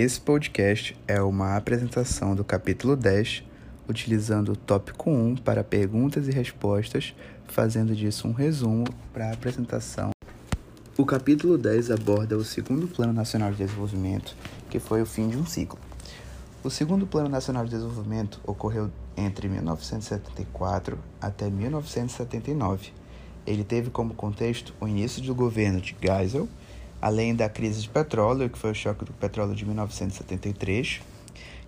Esse podcast é uma apresentação do capítulo 10, utilizando o tópico 1 para perguntas e respostas, fazendo disso um resumo para a apresentação. O capítulo 10 aborda o segundo Plano Nacional de Desenvolvimento, que foi o fim de um ciclo. O segundo Plano Nacional de Desenvolvimento ocorreu entre 1974 até 1979. Ele teve como contexto o início do governo de Geisel, além da crise de petróleo, que foi o choque do petróleo de 1973,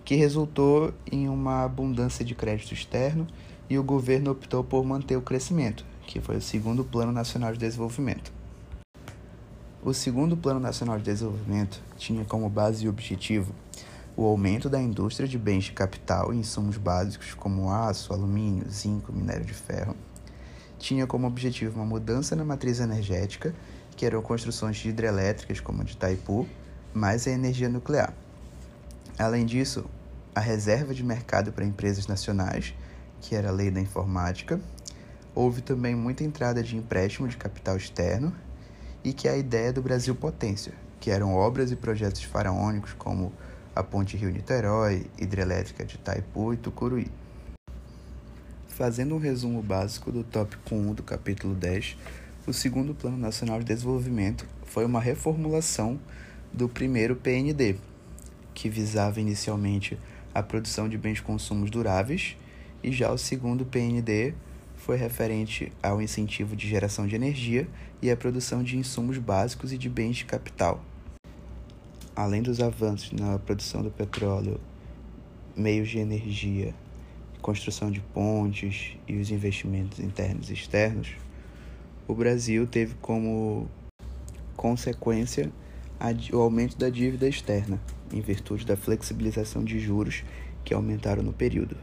que resultou em uma abundância de crédito externo e o governo optou por manter o crescimento, que foi o segundo Plano Nacional de Desenvolvimento. O segundo Plano Nacional de Desenvolvimento tinha como base e objetivo o aumento da indústria de bens de capital e insumos básicos como aço, alumínio, zinco, minério de ferro. Tinha como objetivo uma mudança na matriz energética, que eram construções de hidrelétricas como a de Itaipu, mais a energia nuclear. Além disso, a reserva de mercado para empresas nacionais, que era a lei da informática. Houve também muita entrada de empréstimo de capital externo e que a ideia do Brasil Potência, que eram obras e projetos faraônicos como a Ponte Rio-Niterói, hidrelétrica de Itaipu e Tucuruí. Fazendo um resumo básico do tópico 1 do capítulo 10, o segundo Plano Nacional de Desenvolvimento foi uma reformulação do primeiro PND, que visava inicialmente a produção de bens de consumos duráveis, e já o segundo PND foi referente ao incentivo de geração de energia e à produção de insumos básicos e de bens de capital. Além dos avanços na produção do petróleo, meios de energia, construção de pontes e os investimentos internos e externos, o Brasil teve como consequência o aumento da dívida externa, em virtude da flexibilização de juros que aumentaram no período.